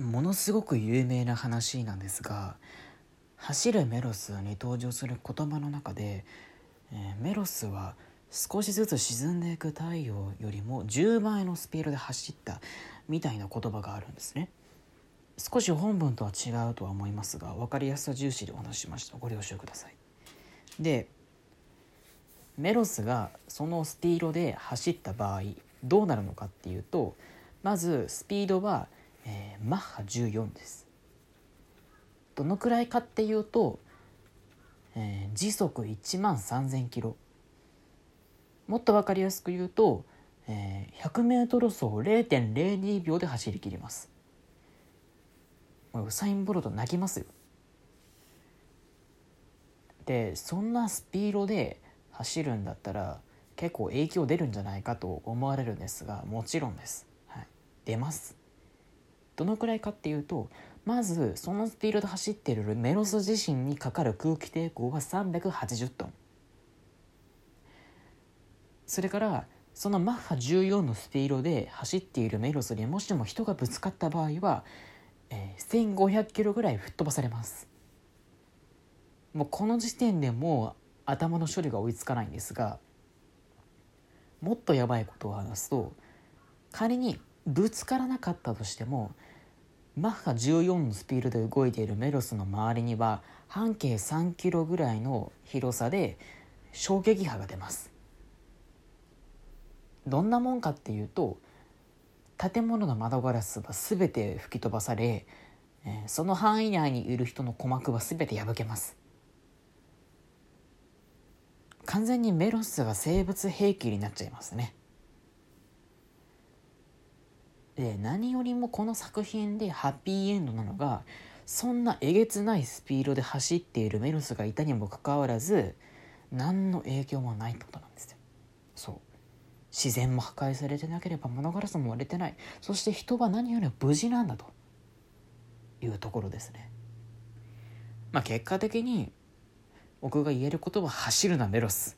ものすごく有名な話なんですが走るメロスに登場する言葉の中で、えメロスは少しずつ沈んでいく太陽よりも10倍のスピードで走ったみたいな言葉があるんですね。少し本文とは違うとは思いますが分かりやすさ重視でお話ししました。ご了承ください。でメロスがそのスピードで走った場合どうなるのかっていうとまずスピードは、えーマッハ14です。どのくらいかっていうと、えー時速1万3000キロ。もっと分かりやすく言うと、えー 100m 走0.02秒で走り切ります。ウサイン・ボルト泣きますよ。でそんなスピードで走るんだったら結構影響出るんじゃないかと思われるんですがもちろんです、はい、出ます。どのくらいかっていうとまずそのスピードで走っているメロス自身にかかる空気抵抗は380トン。それからそのマッハ14のスピードで走っているメロスにもしも人がぶつかった場合は、えー1500キロぐらい吹っ飛ばされます。もうこの時点でもう頭の処理が追いつかないんですがもっとやばいことを話すと仮にぶつからなかったとしてもマッハ14のスピードで動いているメロスの周りには半径3キロぐらいの広さで衝撃波が出ます。どんなもんかっていうと建物の窓ガラスは全て吹き飛ばされその範囲内にいる人の鼓膜は全て破けます。完全にメロスが生物兵器になっちゃいますね。で何よりもこの作品でハッピーエンドなのがそんなえげつないスピードで走っているメロスがいたにもかかわらず何の影響もないってことなんですよ。そう。自然も破壊されてなければ物ガラスも割れてない。そして人は何よりも無事なんだと。いうところですね。まあ結果的に僕が言えることは走るなメロス。